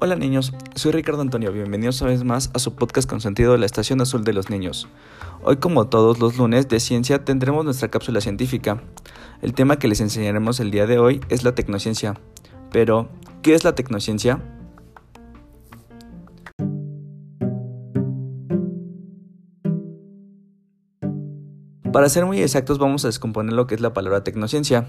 Hola niños, soy Ricardo Antonio, bienvenidos una vez más a su podcast con sentido de la Estación Azul de los Niños. Hoy como todos los lunes de ciencia tendremos nuestra cápsula científica. El tema que les enseñaremos el día de hoy es la tecnociencia. Pero, ¿qué es la tecnociencia? Para ser muy exactos vamos a descomponer lo que es la palabra tecnociencia.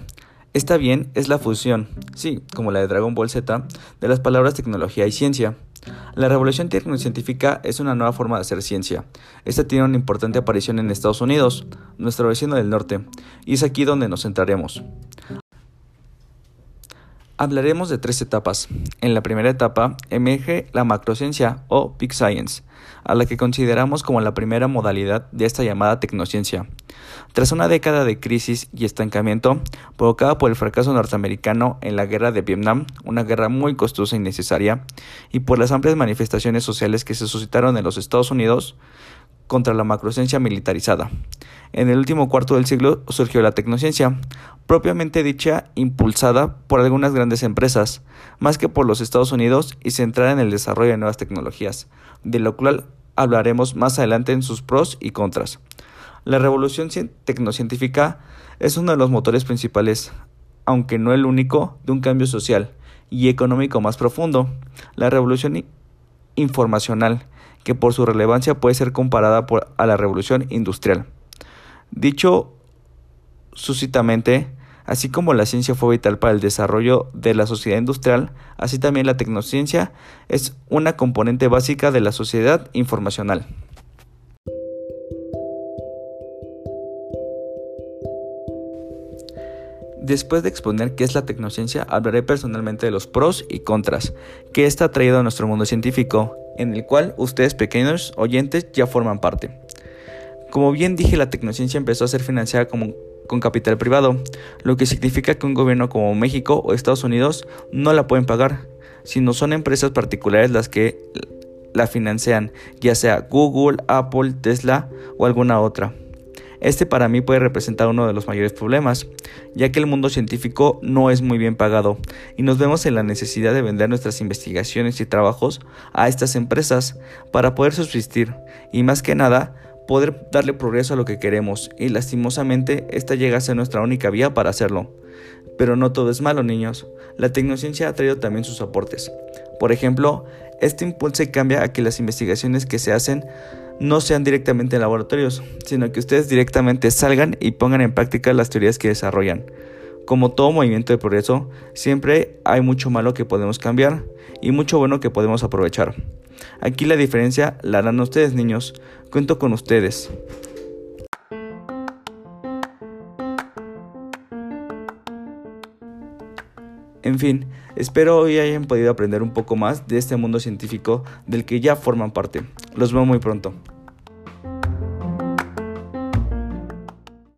Esta bien es la fusión, sí, como la de Dragon Ball Z, de las palabras tecnología y ciencia. La revolución tecnocientífica es una nueva forma de hacer ciencia. Esta tiene una importante aparición en Estados Unidos, nuestro vecino del norte, y es aquí donde nos centraremos. Hablaremos de tres etapas. En la primera etapa emerge la macrociencia o Big Science, a la que consideramos como la primera modalidad de esta llamada tecnociencia. Tras una década de crisis y estancamiento provocada por el fracaso norteamericano en la guerra de Vietnam, una guerra muy costosa y necesaria, y por las amplias manifestaciones sociales que se suscitaron en los Estados Unidos contra la macrociencia militarizada. En el último cuarto del siglo surgió la tecnociencia, propiamente dicha impulsada por algunas grandes empresas, más que por los Estados Unidos y centrada en el desarrollo de nuevas tecnologías, de lo cual hablaremos más adelante en sus pros y contras. La revolución tecnocientífica es uno de los motores principales, aunque no el único, de un cambio social y económico más profundo. La revolución informacional, que por su relevancia puede ser comparada a la revolución industrial. Dicho suscitamente, así como la ciencia fue vital para el desarrollo de la sociedad industrial, así también la tecnociencia es una componente básica de la sociedad informacional. Después de exponer qué es la tecnociencia, hablaré personalmente de los pros y contras que esta ha traído a nuestro mundo científico, en el cual ustedes pequeños oyentes ya forman parte. Como bien dije, la tecnociencia empezó a ser financiada con capital privado, lo que significa que un gobierno como México o Estados Unidos no la pueden pagar, sino son empresas particulares las que la financian, ya sea Google, Apple, Tesla o alguna otra. Este para mí puede representar uno de los mayores problemas, ya que el mundo científico no es muy bien pagado y nos vemos en la necesidad de vender nuestras investigaciones y trabajos a estas empresas para poder subsistir y más que nada poder darle progreso a lo que queremos y lastimosamente esta llega a ser nuestra única vía para hacerlo. Pero no todo es malo niños, la tecnociencia ha traído también sus aportes. Por ejemplo, este impulso cambia a que las investigaciones que se hacen no sean directamente en laboratorios, sino que ustedes directamente salgan y pongan en práctica las teorías que desarrollan. Como todo movimiento de progreso, siempre hay mucho malo que podemos cambiar y mucho bueno que podemos aprovechar. Aquí la diferencia la harán ustedes niños, cuento con ustedes. En fin, espero hoy hayan podido aprender un poco más de este mundo científico del que ya forman parte. Los veo muy pronto.